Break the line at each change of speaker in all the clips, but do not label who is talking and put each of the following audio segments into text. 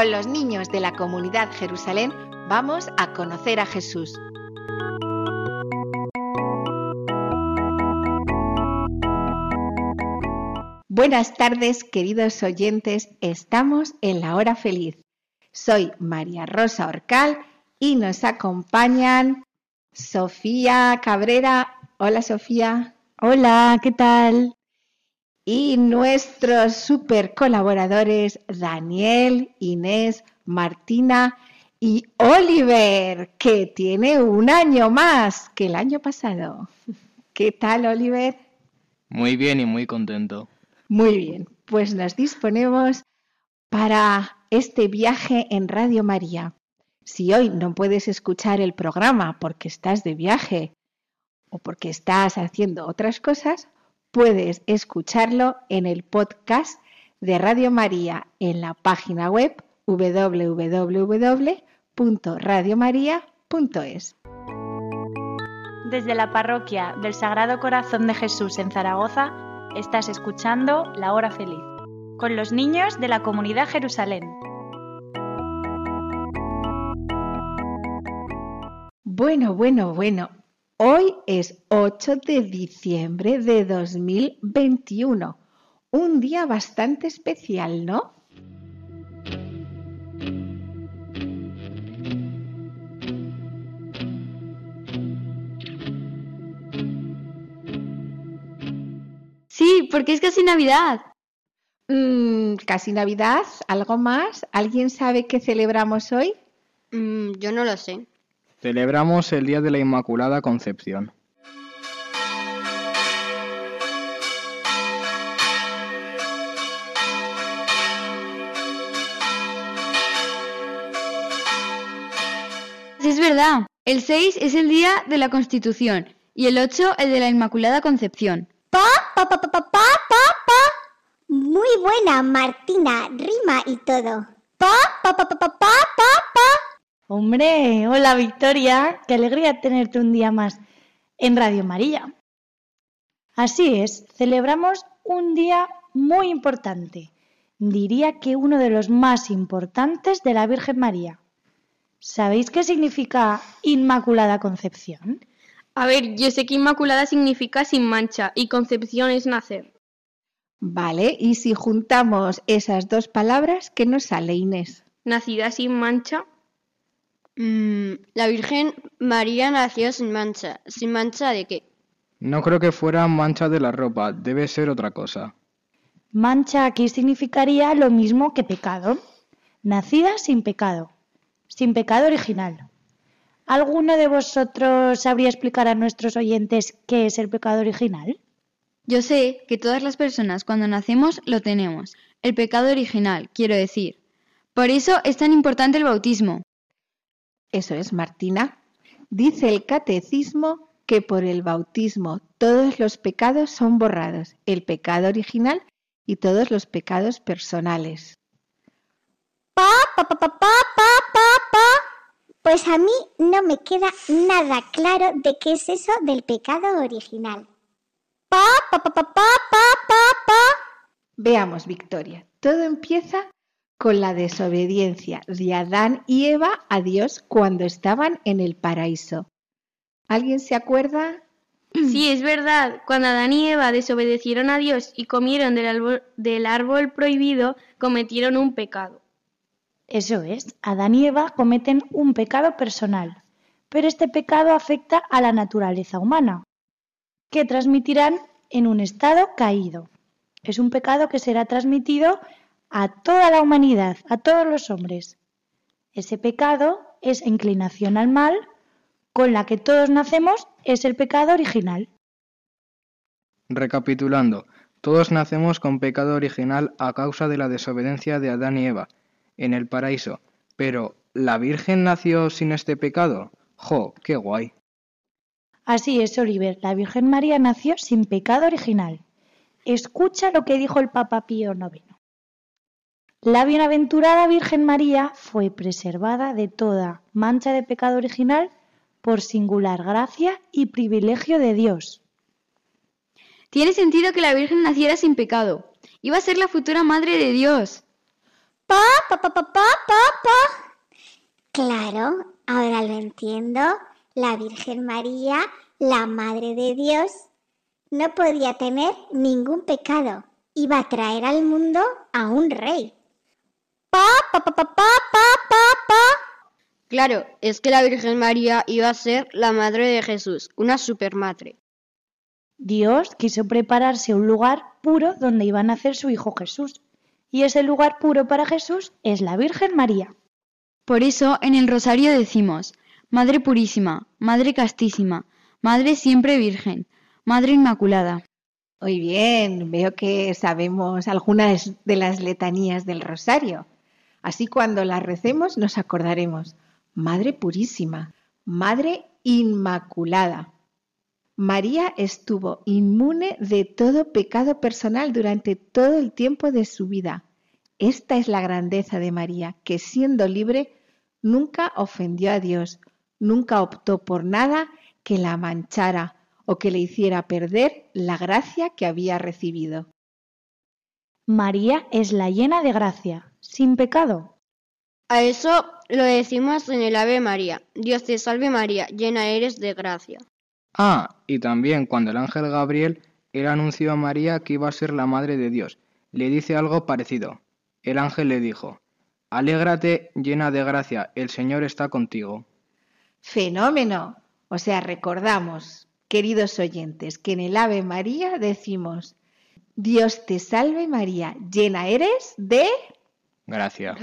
Con los niños de la comunidad Jerusalén vamos a conocer a Jesús.
Buenas tardes, queridos oyentes. Estamos en la hora feliz. Soy María Rosa Orcal y nos acompañan Sofía Cabrera. Hola, Sofía.
Hola, ¿qué tal?
y nuestros super colaboradores Daniel, Inés, Martina y Oliver, que tiene un año más que el año pasado. ¿Qué tal, Oliver?
Muy bien y muy contento.
Muy bien, pues nos disponemos para este viaje en Radio María. Si hoy no puedes escuchar el programa porque estás de viaje o porque estás haciendo otras cosas, puedes escucharlo en el podcast de Radio María en la página web www.radiomaria.es.
Desde la parroquia del Sagrado Corazón de Jesús en Zaragoza, estás escuchando La Hora Feliz con los niños de la comunidad Jerusalén.
Bueno, bueno, bueno, Hoy es 8 de diciembre de 2021. Un día bastante especial, ¿no?
Sí, porque es casi Navidad.
Mm, casi Navidad, algo más. ¿Alguien sabe qué celebramos hoy?
Mm, yo no lo sé.
Celebramos el Día de la Inmaculada Concepción.
Es verdad, el 6 es el Día de la Constitución y el 8 el de la Inmaculada Concepción. Pa, pa, pa, pa, pa,
pa, Muy buena, Martina, rima y todo. Pa, pa, pa, pa, pa, pa,
pa, Hombre, hola Victoria, qué alegría tenerte un día más en Radio María. Así es, celebramos un día muy importante, diría que uno de los más importantes de la Virgen María. ¿Sabéis qué significa Inmaculada Concepción?
A ver, yo sé que Inmaculada significa sin mancha y Concepción es nacer.
Vale, y si juntamos esas dos palabras, ¿qué nos sale, Inés?
Nacida sin mancha
Mm, la Virgen María nació sin mancha. ¿Sin mancha de qué?
No creo que fuera mancha de la ropa, debe ser otra cosa.
Mancha aquí significaría lo mismo que pecado. Nacida sin pecado, sin pecado original. ¿Alguno de vosotros sabría explicar a nuestros oyentes qué es el pecado original?
Yo sé que todas las personas cuando nacemos lo tenemos, el pecado original, quiero decir. Por eso es tan importante el bautismo
eso es Martina, dice el catecismo que por el bautismo todos los pecados son borrados, el pecado original y todos los pecados personales. Pa, pa, pa, pa,
pa, pa, Pues a mí no me queda nada claro de qué es eso del pecado original. Pa, pa, pa, pa, pa,
pa, Veamos, Victoria, todo empieza con la desobediencia de Adán y Eva a Dios cuando estaban en el paraíso. ¿Alguien se acuerda?
Sí, es verdad. Cuando Adán y Eva desobedecieron a Dios y comieron del árbol, del árbol prohibido, cometieron un pecado.
Eso es, Adán y Eva cometen un pecado personal, pero este pecado afecta a la naturaleza humana, que transmitirán en un estado caído. Es un pecado que será transmitido a toda la humanidad, a todos los hombres. Ese pecado es inclinación al mal, con la que todos nacemos es el pecado original.
Recapitulando, todos nacemos con pecado original a causa de la desobediencia de Adán y Eva en el paraíso, pero ¿la Virgen nació sin este pecado? ¡Jo, qué guay!
Así es, Oliver, la Virgen María nació sin pecado original. Escucha lo que dijo el Papa Pío IX. La bienaventurada Virgen María fue preservada de toda mancha de pecado original por singular gracia y privilegio de Dios.
Tiene sentido que la Virgen naciera sin pecado. Iba a ser la futura madre de Dios. Pa, pa, pa, pa, pa,
pa, Claro, ahora lo entiendo. La Virgen María, la madre de Dios, no podía tener ningún pecado. Iba a traer al mundo a un rey. Pa, pa, pa, pa,
pa, pa, Claro, es que la Virgen María iba a ser la madre de Jesús, una supermadre.
Dios quiso prepararse un lugar puro donde iba a nacer su hijo Jesús. Y ese lugar puro para Jesús es la Virgen María.
Por eso en el rosario decimos, Madre purísima, Madre castísima, Madre siempre Virgen, Madre Inmaculada.
Muy bien, veo que sabemos algunas de las letanías del rosario. Así cuando la recemos nos acordaremos, Madre Purísima, Madre Inmaculada. María estuvo inmune de todo pecado personal durante todo el tiempo de su vida. Esta es la grandeza de María, que siendo libre, nunca ofendió a Dios, nunca optó por nada que la manchara o que le hiciera perder la gracia que había recibido. María es la llena de gracia, sin pecado.
A eso lo decimos en el Ave María. Dios te salve María, llena eres de gracia.
Ah, y también cuando el ángel Gabriel le anunció a María que iba a ser la madre de Dios, le dice algo parecido. El ángel le dijo, Alégrate llena de gracia, el Señor está contigo.
Fenómeno. O sea, recordamos, queridos oyentes, que en el Ave María decimos, Dios te salve María, llena eres de
Gracias.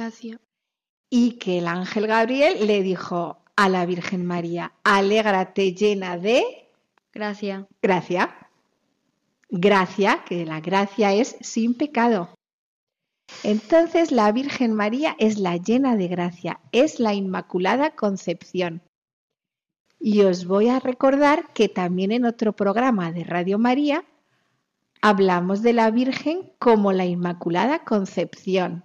Y que el ángel Gabriel le dijo a la Virgen María, alégrate llena de...
Gracia.
Gracia. Gracia, que la gracia es sin pecado. Entonces la Virgen María es la llena de gracia, es la Inmaculada Concepción. Y os voy a recordar que también en otro programa de Radio María hablamos de la Virgen como la Inmaculada Concepción.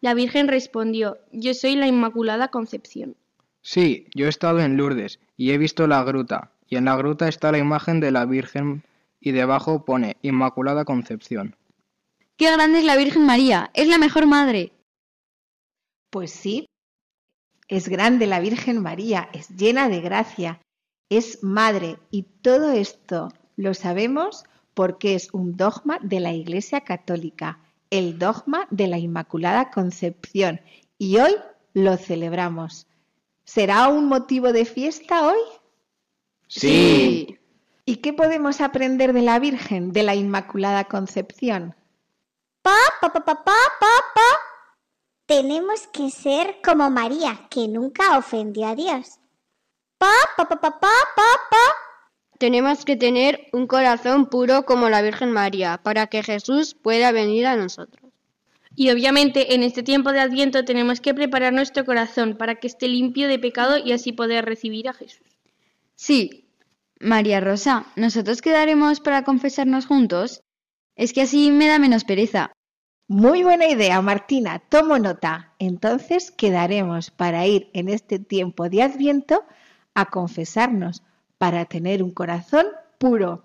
La Virgen respondió, Yo soy la Inmaculada Concepción.
Sí, yo he estado en Lourdes y he visto la gruta, y en la gruta está la imagen de la Virgen y debajo pone Inmaculada Concepción.
¡Qué grande es la Virgen María! ¡Es la mejor madre!
Pues sí, es grande la Virgen María, es llena de gracia, es madre y todo esto lo sabemos porque es un dogma de la Iglesia Católica el dogma de la Inmaculada Concepción y hoy lo celebramos. ¿Será un motivo de fiesta hoy?
Sí.
¿Y qué podemos aprender de la Virgen, de la Inmaculada Concepción? Pa, pa, pa, pa, pa,
pa, Tenemos que ser como María, que nunca ofendió a Dios. Pa, pa, pa, pa,
pa, pa, tenemos que tener un corazón puro como la Virgen María, para que Jesús pueda venir a nosotros. Y obviamente en este tiempo de Adviento tenemos que preparar nuestro corazón para que esté limpio de pecado y así poder recibir a Jesús.
Sí. María Rosa, ¿nosotros quedaremos para confesarnos juntos? Es que así me da menos pereza.
Muy buena idea, Martina. Tomo nota. Entonces quedaremos para ir en este tiempo de Adviento a confesarnos para tener un corazón puro,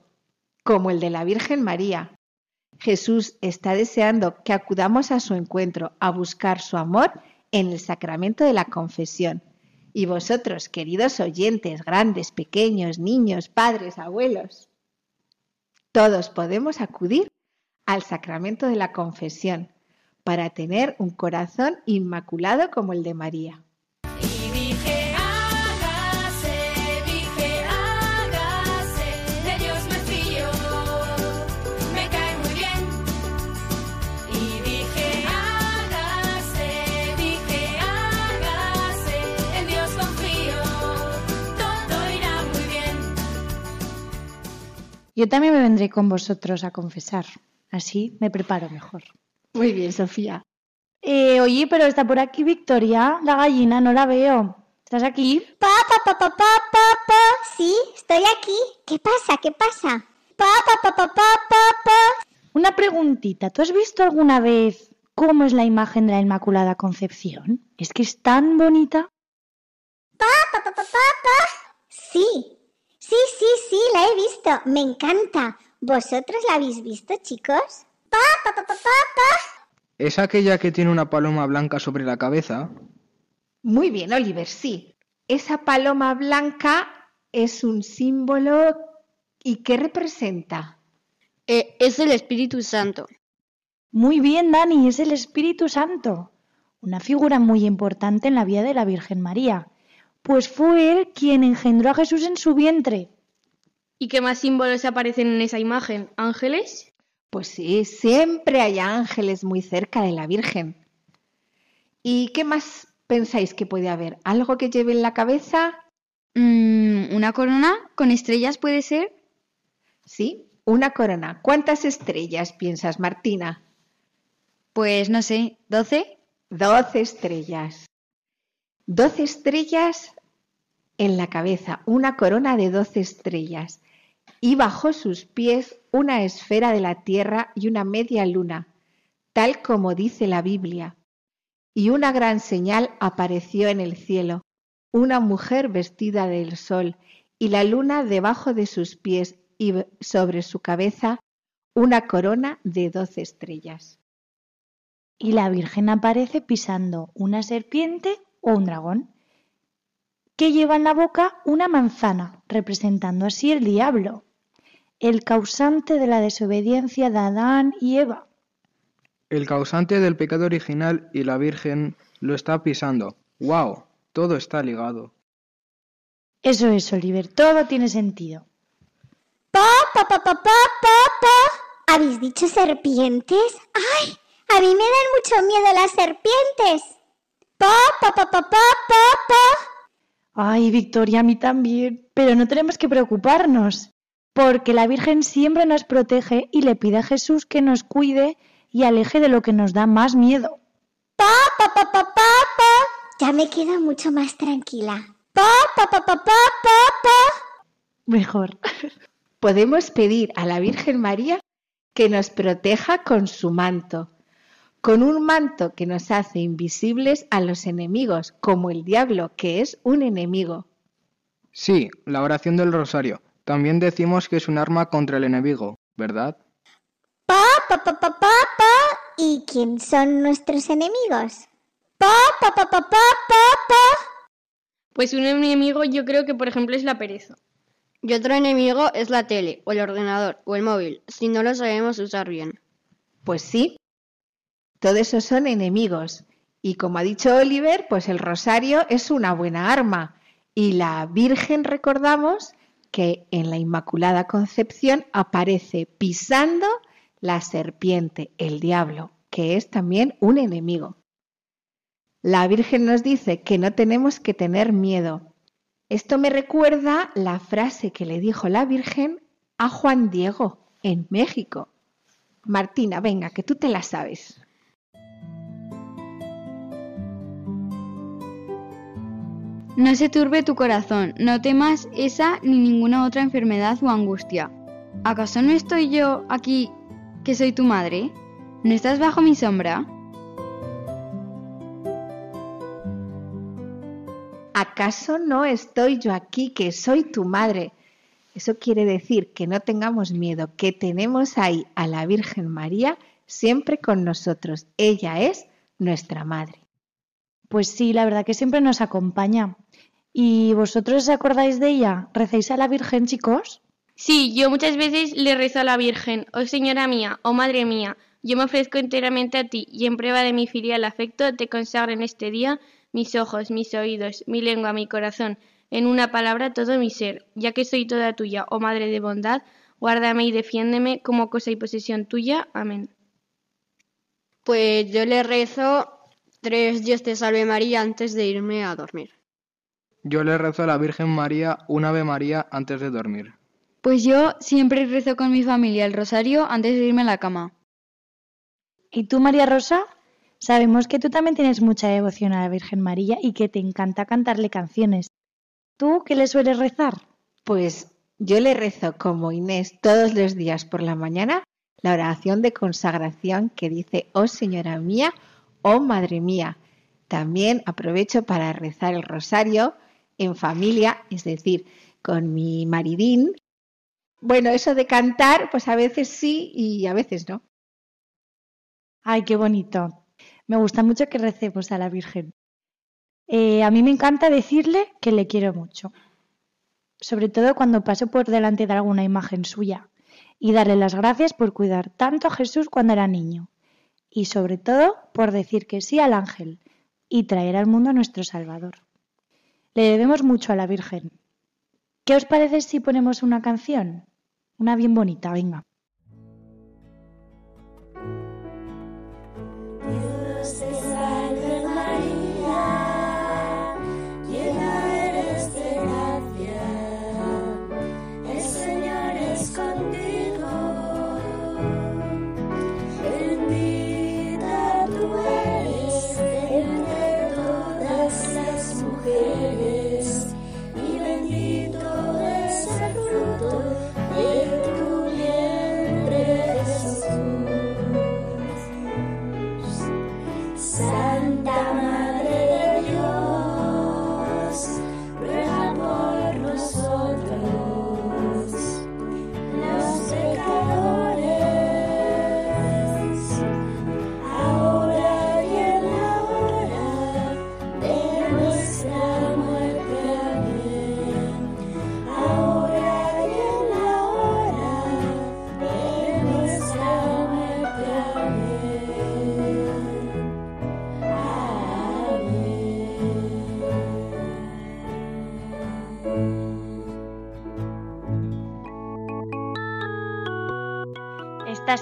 como el de la Virgen María. Jesús está deseando que acudamos a su encuentro, a buscar su amor en el sacramento de la confesión. Y vosotros, queridos oyentes, grandes, pequeños, niños, padres, abuelos, todos podemos acudir al sacramento de la confesión para tener un corazón inmaculado como el de María. Yo también me vendré con vosotros a confesar. Así me preparo mejor.
Muy bien, Sofía.
oye, pero está por aquí Victoria, la gallina, no la veo. ¿Estás aquí? Pa, pa, pa, pa,
pa, Sí, estoy aquí. ¿Qué pasa? ¿Qué pasa? Pa, pa, pa, pa,
pa, pa, Una preguntita. ¿Tú has visto alguna vez cómo es la imagen de la Inmaculada Concepción? Es que es tan bonita.
Sí, Sí, sí, sí, la he visto. Me encanta. ¿Vosotros la habéis visto, chicos? ¡Pa,
es aquella que tiene una paloma blanca sobre la cabeza?
Muy bien, Oliver, sí. Esa paloma blanca es un símbolo. ¿Y qué representa?
Eh, es el Espíritu Santo.
Muy bien, Dani, es el Espíritu Santo. Una figura muy importante en la vida de la Virgen María pues fue él quien engendró a Jesús en su vientre.
¿Y qué más símbolos aparecen en esa imagen? ¿Ángeles?
Pues sí, siempre hay ángeles muy cerca de la Virgen. ¿Y qué más pensáis que puede haber? ¿Algo que lleve en la cabeza?
Mm, ¿Una corona con estrellas puede ser?
Sí, una corona. ¿Cuántas estrellas piensas, Martina?
Pues no sé, ¿doce?
Doce estrellas. Doce estrellas en la cabeza, una corona de doce estrellas, y bajo sus pies una esfera de la tierra y una media luna, tal como dice la Biblia. Y una gran señal apareció en el cielo, una mujer vestida del sol, y la luna debajo de sus pies y sobre su cabeza una corona de doce estrellas. Y la Virgen aparece pisando una serpiente o un dragón, que lleva en la boca una manzana, representando así el diablo, el causante de la desobediencia de Adán y Eva.
El causante del pecado original y la Virgen lo está pisando. ¡Wow! Todo está ligado.
Eso es, Oliver, todo tiene sentido. ¡Pa, pa, pa, pa,
pa, pa, habéis dicho serpientes? ¡Ay! A mí me dan mucho miedo las serpientes pa,
pa, pa! pa Ay, Victoria, a mí también. Pero no tenemos que preocuparnos, porque la Virgen siempre nos protege y le pide a Jesús que nos cuide y aleje de lo que nos da más miedo. pa,
pa, pa, pa! Ya me quedo mucho más tranquila. pa, pa, pa, pa!
Mejor. Podemos pedir a la Virgen María que nos proteja con su manto con un manto que nos hace invisibles a los enemigos, como el diablo, que es un enemigo.
Sí, la oración del rosario. También decimos que es un arma contra el enemigo, ¿verdad? Pa, pa,
pa, pa, pa, pa. ¿Y quién son nuestros enemigos? Pa, pa, pa, pa, pa,
pa, pa. Pues un enemigo yo creo que por ejemplo es la pereza. Y otro enemigo es la tele, o el ordenador, o el móvil, si no lo sabemos usar bien.
Pues sí, todos eso son enemigos. Y como ha dicho Oliver, pues el rosario es una buena arma. Y la Virgen, recordamos, que en la Inmaculada Concepción aparece pisando la serpiente, el diablo, que es también un enemigo. La Virgen nos dice que no tenemos que tener miedo. Esto me recuerda la frase que le dijo la Virgen a Juan Diego en México. Martina, venga, que tú te la sabes.
No se turbe tu corazón, no temas esa ni ninguna otra enfermedad o angustia. ¿Acaso no estoy yo aquí que soy tu madre? ¿No estás bajo mi sombra?
¿Acaso no estoy yo aquí que soy tu madre? Eso quiere decir que no tengamos miedo, que tenemos ahí a la Virgen María siempre con nosotros. Ella es nuestra madre. Pues sí, la verdad que siempre nos acompaña. ¿Y vosotros os acordáis de ella? ¿Recéis a la Virgen, chicos?
Sí, yo muchas veces le rezo a la Virgen, oh Señora mía, oh Madre mía, yo me ofrezco enteramente a ti y en prueba de mi filial afecto te consagro en este día mis ojos, mis oídos, mi lengua, mi corazón, en una palabra todo mi ser, ya que soy toda tuya, oh Madre de bondad, guárdame y defiéndeme como cosa y posesión tuya. Amén.
Pues yo le rezo tres Dios te salve María antes de irme a dormir.
Yo le rezo a la Virgen María un Ave María antes de dormir.
Pues yo siempre rezo con mi familia el rosario antes de irme a la cama.
¿Y tú, María Rosa? Sabemos que tú también tienes mucha devoción a la Virgen María y que te encanta cantarle canciones. ¿Tú qué le sueles rezar? Pues yo le rezo como Inés todos los días por la mañana la oración de consagración que dice, oh Señora mía, oh Madre mía. También aprovecho para rezar el rosario en familia, es decir, con mi maridín. Bueno, eso de cantar, pues a veces sí y a veces no. Ay, qué bonito. Me gusta mucho que recemos a la Virgen. Eh, a mí me encanta decirle que le quiero mucho, sobre todo cuando paso por delante de alguna imagen suya, y darle las gracias por cuidar tanto a Jesús cuando era niño, y sobre todo por decir que sí al ángel y traer al mundo a nuestro Salvador. Le debemos mucho a la Virgen. ¿Qué os parece si ponemos una canción? Una bien bonita, venga.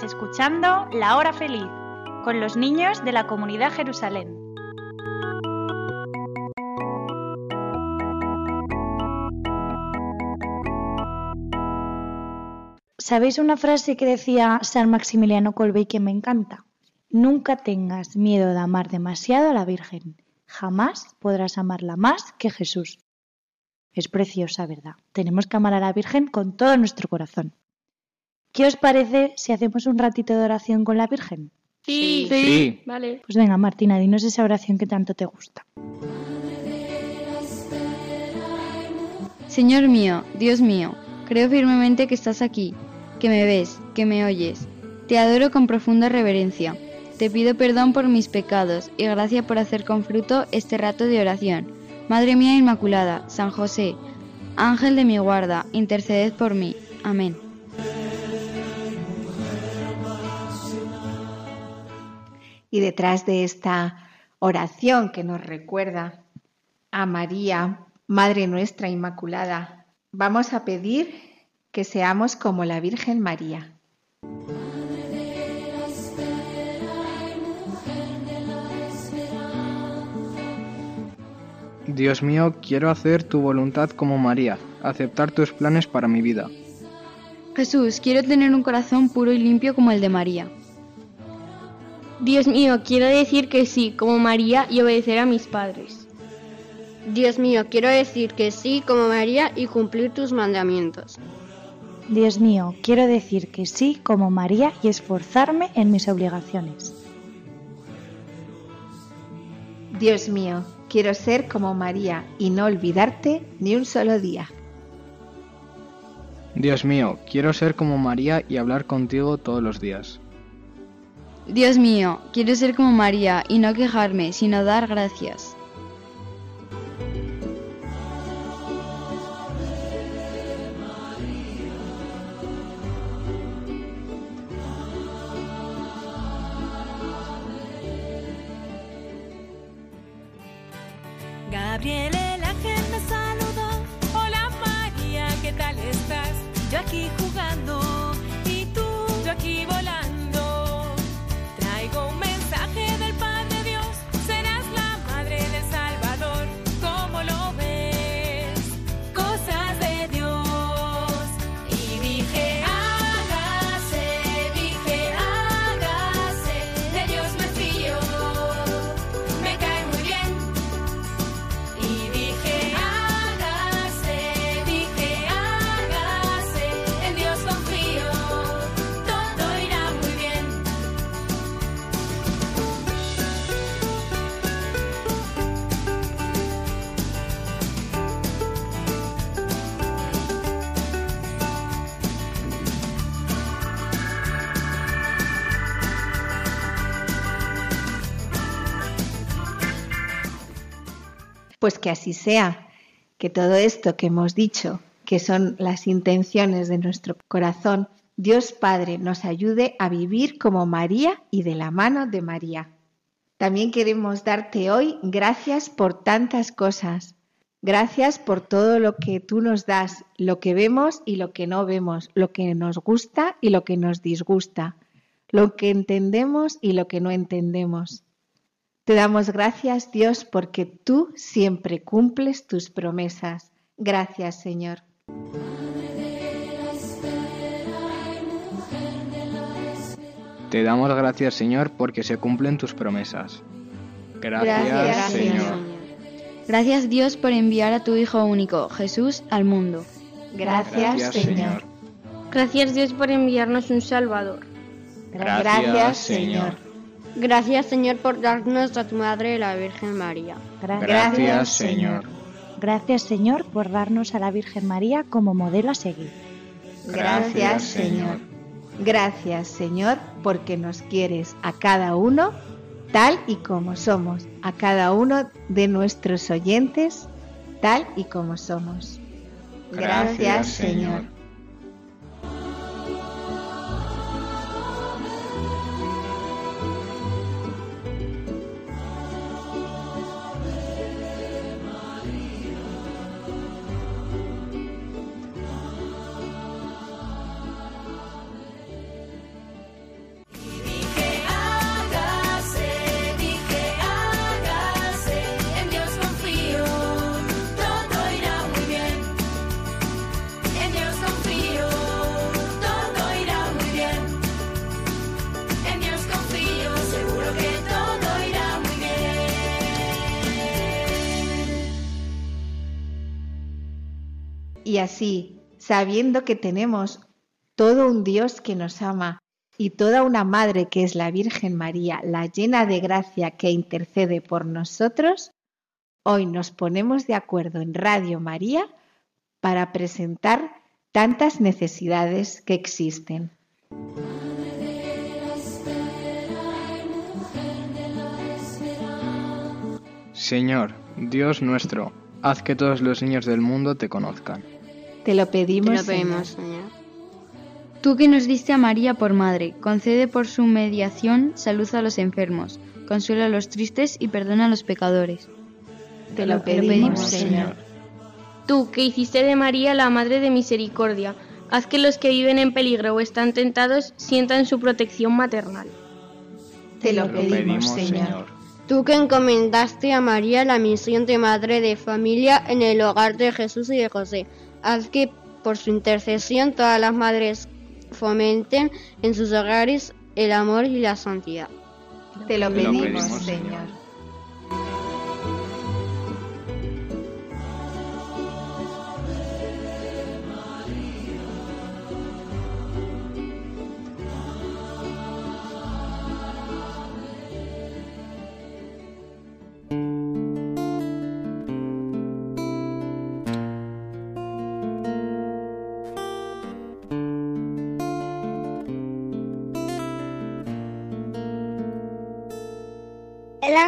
escuchando La Hora Feliz con los niños de la comunidad Jerusalén.
¿Sabéis una frase que decía San Maximiliano Colbe que me encanta? Nunca tengas miedo de amar demasiado a la Virgen. Jamás podrás amarla más que Jesús. Es preciosa, ¿verdad? Tenemos que amar a la Virgen con todo nuestro corazón. ¿Qué os parece si hacemos un ratito de oración con la Virgen?
Sí, sí.
Vale. Pues venga, Martina, dinos esa oración que tanto te gusta.
Señor mío, Dios mío, creo firmemente que estás aquí, que me ves, que me oyes. Te adoro con profunda reverencia. Te pido perdón por mis pecados y gracias por hacer con fruto este rato de oración. Madre mía Inmaculada, San José, Ángel de mi guarda, interceded por mí. Amén.
Y detrás de esta oración que nos recuerda a María, Madre nuestra Inmaculada, vamos a pedir que seamos como la Virgen María.
Dios mío, quiero hacer tu voluntad como María, aceptar tus planes para mi vida.
Jesús, quiero tener un corazón puro y limpio como el de María. Dios mío, quiero decir que sí, como María, y obedecer a mis padres.
Dios mío, quiero decir que sí, como María, y cumplir tus mandamientos.
Dios mío, quiero decir que sí, como María, y esforzarme en mis obligaciones. Dios mío, quiero ser como María y no olvidarte ni un solo día.
Dios mío, quiero ser como María y hablar contigo todos los días.
Dios mío, quiero ser como María y no quejarme, sino dar gracias. Gabriel, la gente me saludó. Hola María, ¿qué tal estás? Yo aquí
Pues que así sea, que todo esto que hemos dicho, que son las intenciones de nuestro corazón, Dios Padre nos ayude a vivir como María y de la mano de María. También queremos darte hoy gracias por tantas cosas. Gracias por todo lo que tú nos das, lo que vemos y lo que no vemos, lo que nos gusta y lo que nos disgusta, lo que entendemos y lo que no entendemos. Te damos gracias, Dios, porque tú siempre cumples tus promesas. Gracias, Señor.
Te damos gracias, Señor, porque se cumplen tus promesas. Gracias,
Señor. Gracias, Dios, por enviar a tu Hijo único, Jesús, al mundo.
Gracias, Señor.
Gracias, Dios, por enviarnos un Salvador.
gracias Señor.
Gracias, Señor, por darnos a tu Madre, la Virgen María.
Gracias, Señor.
Gracias, Señor, por darnos a la Virgen María como modelo a seguir.
Gracias, Señor.
Gracias, Señor, porque nos quieres a cada uno tal y como somos, a cada uno de nuestros oyentes tal y como somos.
Gracias Señor.
así, sabiendo que tenemos todo un Dios que nos ama y toda una Madre que es la Virgen María, la llena de gracia que intercede por nosotros, hoy nos ponemos de acuerdo en Radio María para presentar tantas necesidades que existen.
Señor, Dios nuestro, haz que todos los niños del mundo te conozcan.
Te lo pedimos, Señor.
Tú que nos diste a María por madre, concede por su mediación salud a los enfermos, consuela a los tristes y perdona a los pecadores.
Te lo pedimos, Señor.
Tú que hiciste de María la Madre de Misericordia, haz que los que viven en peligro o están tentados sientan su protección maternal.
Te lo pedimos, Señor.
Tú que encomendaste a María la misión de Madre de Familia en el hogar de Jesús y de José, Haz que por su intercesión todas las madres fomenten en sus hogares el amor y la santidad.
Te lo pedimos, Señor.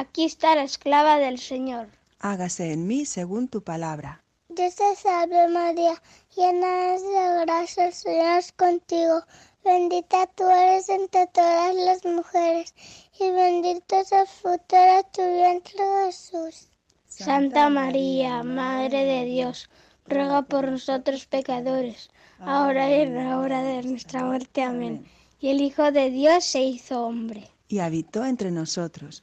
Aquí está la esclava del Señor.
Hágase en mí según tu palabra.
Dios te salve María, llena de gracia, el Señor es contigo. Bendita tú eres entre todas las mujeres, y bendito es el fruto de tu vientre Jesús.
Santa María, Madre de Dios, ruega por nosotros pecadores, ahora y en la hora de nuestra muerte. Amén. Y el Hijo de Dios se hizo hombre.
Y habitó entre nosotros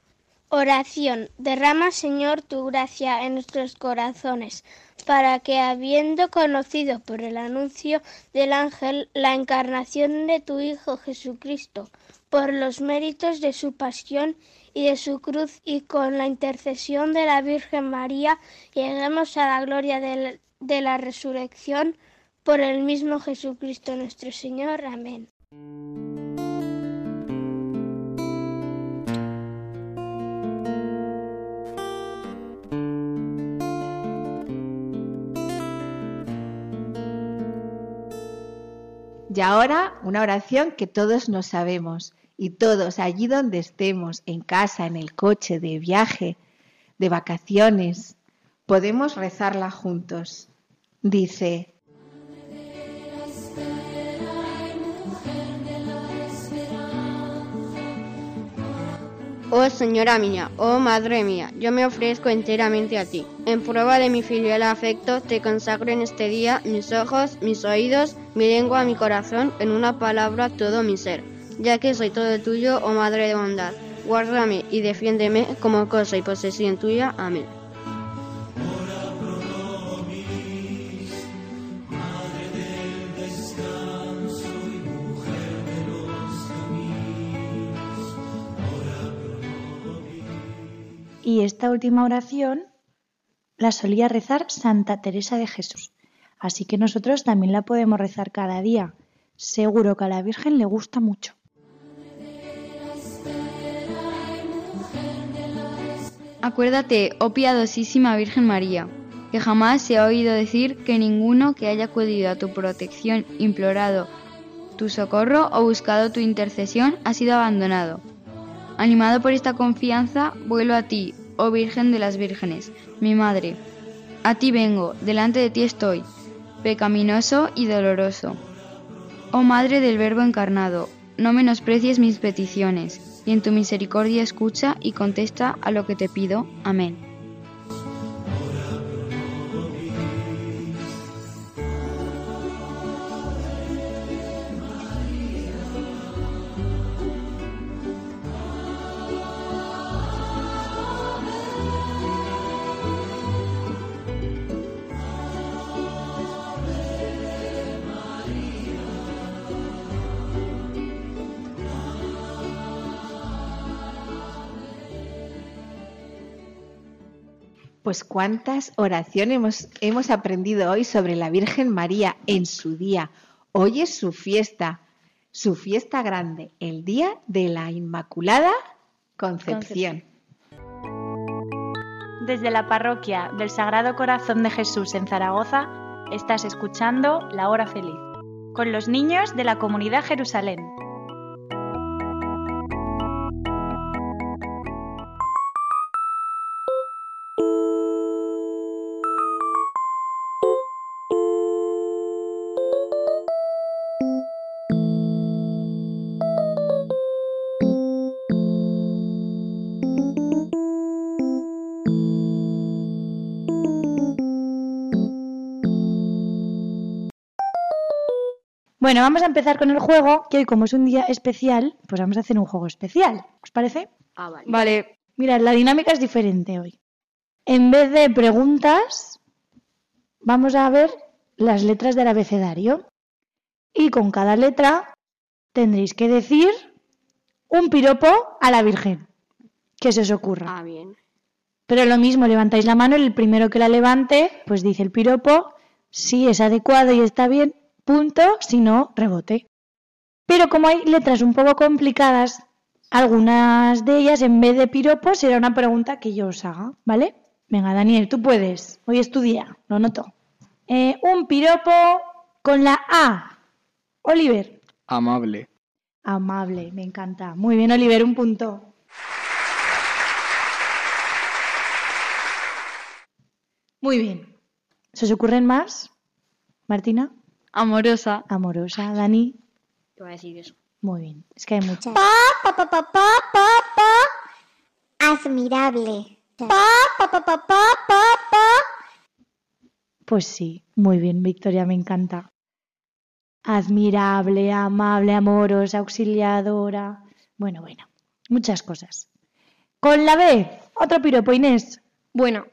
Oración. Derrama, Señor, tu gracia en nuestros corazones, para que, habiendo conocido por el anuncio del ángel la encarnación de tu Hijo Jesucristo, por los méritos de su pasión y de su cruz, y con la intercesión de la Virgen María, lleguemos a la gloria de la, resurrección, por el mismo Jesucristo nuestro Señor. Amén.
Y ahora una oración que todos nos sabemos y todos allí donde estemos, en casa, en el coche, de viaje, de vacaciones, podemos rezarla juntos. Dice,
Oh Señora mía, oh Madre mía, yo me ofrezco enteramente a ti. En prueba de mi filial afecto, te consagro en este día mis ojos, mis oídos, mi lengua, mi corazón, en una palabra todo mi ser, ya que soy todo tuyo, oh Madre de bondad. Guárdame y defiéndeme como cosa y posesión tuya. Amén.
Y esta última oración la solía rezar Santa Teresa de Jesús. Así que nosotros también la podemos rezar cada día. Seguro que a la Virgen le gusta mucho.
Acuérdate, oh piadosísima Virgen María, que jamás se ha oído decir que ninguno que haya acudido a tu protección, implorado tu socorro o buscado tu intercesión ha sido abandonado. Animado por esta confianza, vuelo a ti, oh Virgen de las Vírgenes, mi Madre. A ti vengo, delante de ti estoy, pecaminoso y doloroso. Oh Madre del Verbo encarnado, no menosprecies mis peticiones, y en tu misericordia escucha y contesta a lo que te pido. Amén.
Pues cuántas oraciones hemos, hemos aprendido hoy sobre la Virgen María en su día. Hoy es su fiesta, su fiesta grande, el día de la Inmaculada Concepción.
Desde la parroquia del Sagrado Corazón de Jesús en Zaragoza, estás escuchando La Hora Feliz, con los niños de la comunidad Jerusalén.
Bueno, vamos a empezar con el juego, que hoy como es un día especial, pues vamos a hacer un juego especial. ¿Os parece?
Ah, vale.
Vale. Mirad, la dinámica es diferente hoy. En vez de preguntas, vamos a ver las letras del abecedario. Y con cada letra tendréis que decir un piropo a la Virgen que se os ocurra.
Ah, bien.
Pero lo mismo, levantáis la mano, y el primero que la levante, pues dice el piropo, si es adecuado y está bien, punto, si no, rebote. Pero como hay letras un poco complicadas, algunas de ellas en vez de piropo será una pregunta que yo os haga, ¿vale? Venga, Daniel, tú puedes. Hoy es tu día, lo noto. Eh, un piropo con la A. Oliver.
Amable.
Amable, me encanta. Muy bien, Oliver, un punto. Muy bien. ¿Se os ocurren más, Martina?
Amorosa.
Amorosa, Dani. Te voy
a decir eso.
Muy bien, es que hay
muchas. Admirable.
Pues sí, muy bien, Victoria, me encanta. Admirable, amable, amorosa, auxiliadora. Bueno, bueno, muchas cosas. Con la B, otro piropo, Inés.
Bueno.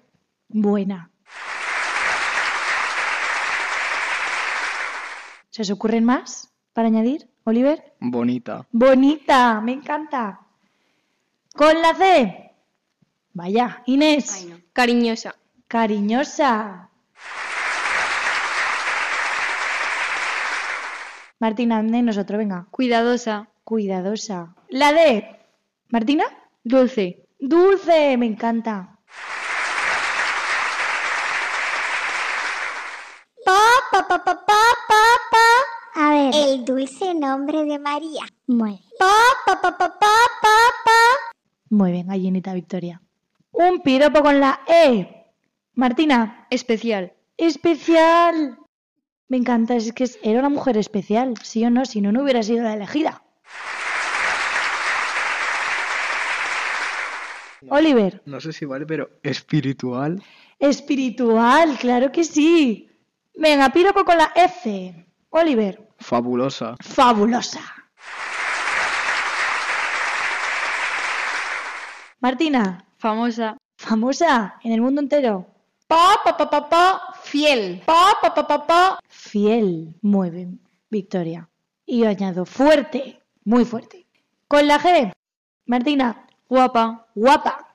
Buena. ¿Se os ocurren más para añadir, Oliver?
Bonita.
Bonita, me encanta. Con la C. Vaya, Inés.
Cariñosa.
Cariñosa. Martina, de nosotros, venga.
Cuidadosa.
Cuidadosa. La D. Martina.
Dulce.
Dulce, me encanta.
Pa, pa, pa, pa, pa dulce nombre de María.
Muy bien.
Pa,
Muy bien, gallinita Victoria. Un piropo con la E. Martina.
Especial.
Especial. Me encanta, es que era una mujer especial, sí o no, si no, no hubiera sido la elegida. Oliver.
No sé si vale, pero espiritual.
Espiritual, claro que sí. Venga, piropo con la F. Oliver.
Fabulosa.
Fabulosa. Martina.
Famosa.
Famosa en el mundo entero.
Pa, pa, pa, pa, pa, fiel. Pa, pa, pa, pa,
fiel. Muy bien, Victoria. Y yo añado fuerte, muy fuerte. Con la G. Martina.
Guapa.
Guapa.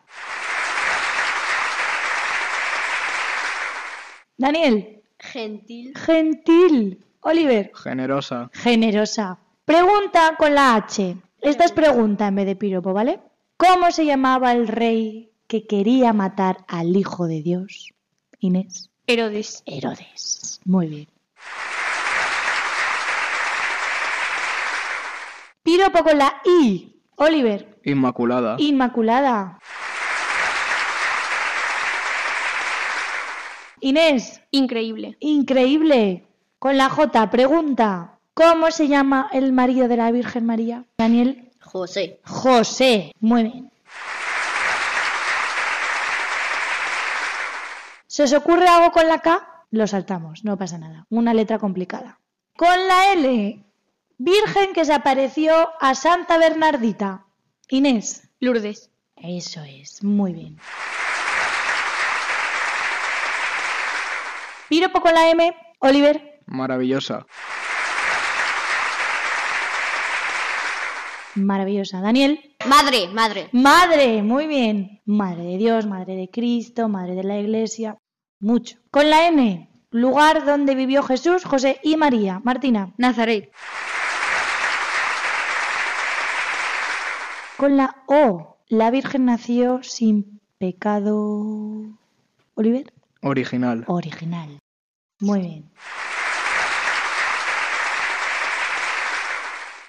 Daniel.
Gentil.
Gentil. Oliver.
Generosa.
Generosa. Pregunta con la H. Esta es pregunta en vez de piropo, ¿vale? ¿Cómo se llamaba el rey que quería matar al Hijo de Dios? Inés.
Herodes.
Herodes. Muy bien. Piropo con la I. Oliver.
Inmaculada.
Inmaculada. Inés.
Increíble.
Increíble. Con la J, pregunta. ¿Cómo se llama el marido de la Virgen María? Daniel.
José.
José. Muy bien. ¿Se os ocurre algo con la K? Lo saltamos, no pasa nada. Una letra complicada. Con la L. Virgen que se apareció a Santa Bernardita. Inés.
Lourdes.
Eso es, muy bien. Piropo con la M. Oliver.
Maravillosa.
Maravillosa. Daniel.
Madre, madre.
Madre, muy bien. Madre de Dios, madre de Cristo, madre de la Iglesia. Mucho. Con la N. Lugar donde vivió Jesús, José y María. Martina.
Nazaret.
Con la O. La Virgen nació sin pecado. Oliver.
Original.
Original. Muy bien.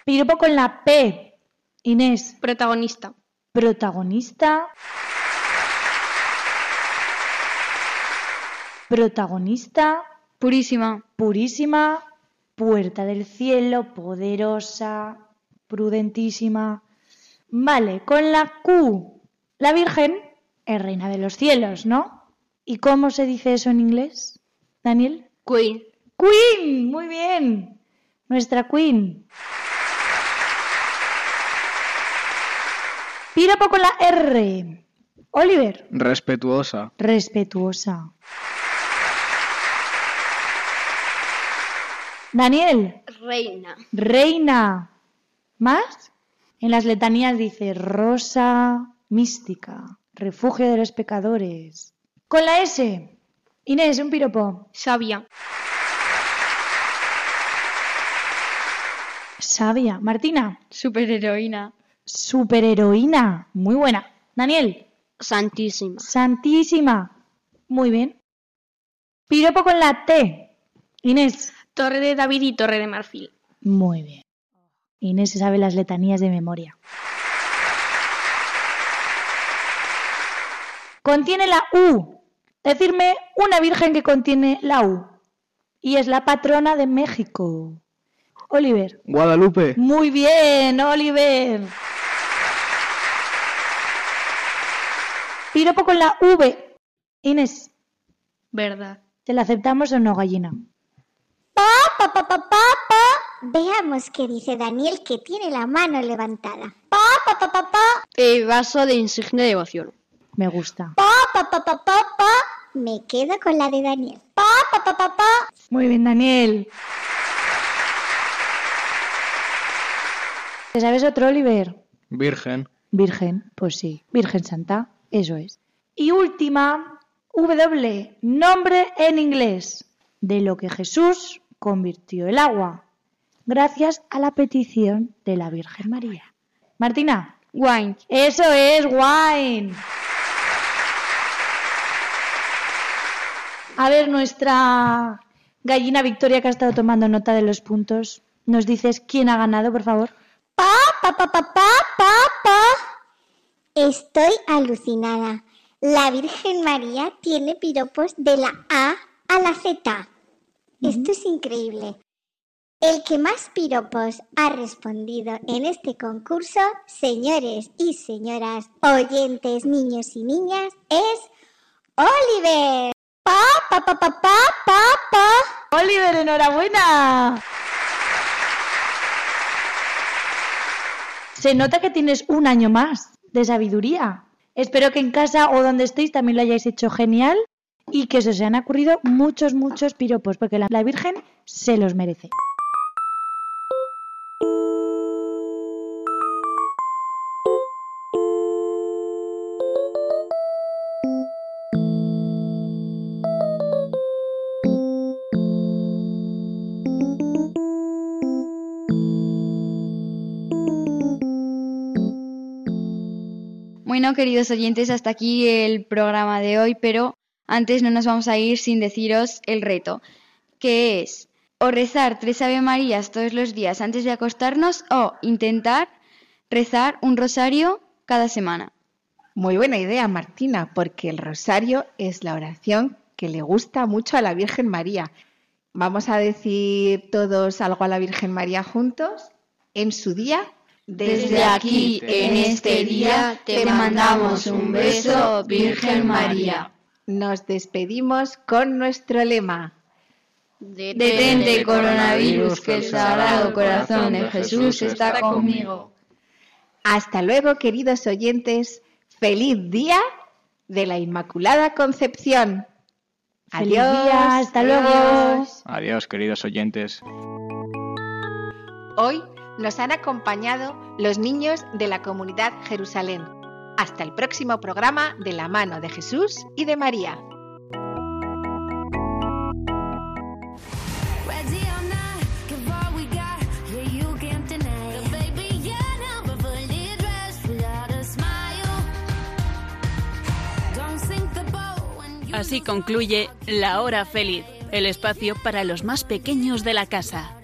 Piropo con la P. Inés.
Protagonista.
Protagonista. Protagonista.
Purísima.
Purísima. Puerta del cielo, poderosa, prudentísima. Vale, con la Q. La Virgen es reina de los cielos, ¿no? ¿Y cómo se dice eso en inglés, Daniel?
Queen.
Queen, muy bien. Nuestra Queen. Piropo con la R. Oliver.
Respetuosa.
Respetuosa. Daniel.
Reina.
Reina. ¿Más? En las letanías dice rosa mística, refugio de los pecadores. Con la S. Inés, un piropo.
Sabia.
Sabia. Martina.
Superheroína.
Superheroína. Muy buena. Daniel.
Santísima.
Santísima. Muy bien. Piropo con la T. Inés.
Torre de David y Torre de Marfil.
Muy bien. Inés se sabe las letanías de memoria. Contiene la U. Decirme una virgen que contiene la U. Y es la patrona de México. Oliver.
Guadalupe.
Muy bien, Oliver. Piropo con la V. Inés.
Verdad.
¿Te la aceptamos o no, gallina?
Pa, pa, pa, Veamos qué dice Daniel que tiene la mano levantada.
El vaso de insignia de vacío.
Me gusta.
Me quedo con la de Daniel.
Muy bien, Daniel. ¿Te sabes otro, Oliver?
Virgen.
Virgen, pues sí. Virgen Santa. Eso es. Y última, W, nombre en inglés, de lo que Jesús convirtió el agua, gracias a la petición de la Virgen María. Martina.
Wine.
Eso es, wine. A ver, nuestra gallina Victoria, que ha estado tomando nota de los puntos, nos dices quién ha ganado, por favor.
Pa, pa, pa, pa, pa, pa, pa. Estoy alucinada. La Virgen María tiene piropos de la A a la Z. Esto es increíble. El que más piropos ha respondido en este concurso, señores y señoras, oyentes, niños y niñas, es Oliver. Pa, pa, pa, pa, pa, pa, pa.
Oliver, enhorabuena. Se nota que tienes un año más de sabiduría. Espero que en casa o donde estéis también lo hayáis hecho genial y que se os hayan ocurrido muchos, muchos piropos, porque la, la Virgen se los merece.
bueno, queridos oyentes, hasta aquí el programa de hoy, pero antes no nos vamos a ir sin deciros el reto, que es o rezar tres Avemarías todos los días antes de acostarnos o intentar rezar un rosario cada semana.
Muy buena idea, Martina, porque el rosario es la oración que le gusta mucho a la Virgen María. Vamos a decir todos algo a la Virgen María juntos en su día
desde aquí, en este día, te mandamos un beso, Virgen María.
Nos despedimos con nuestro lema.
Detente coronavirus, que el sagrado corazón de Jesús está conmigo.
Hasta luego, queridos oyentes. Feliz día de la Inmaculada Concepción. Adiós.
hasta luego.
Adiós, queridos oyentes.
Hoy nos han acompañado los niños de la comunidad Jerusalén. Hasta el próximo programa de la mano de Jesús y de María. Así concluye La Hora Feliz, el espacio para los más pequeños de la casa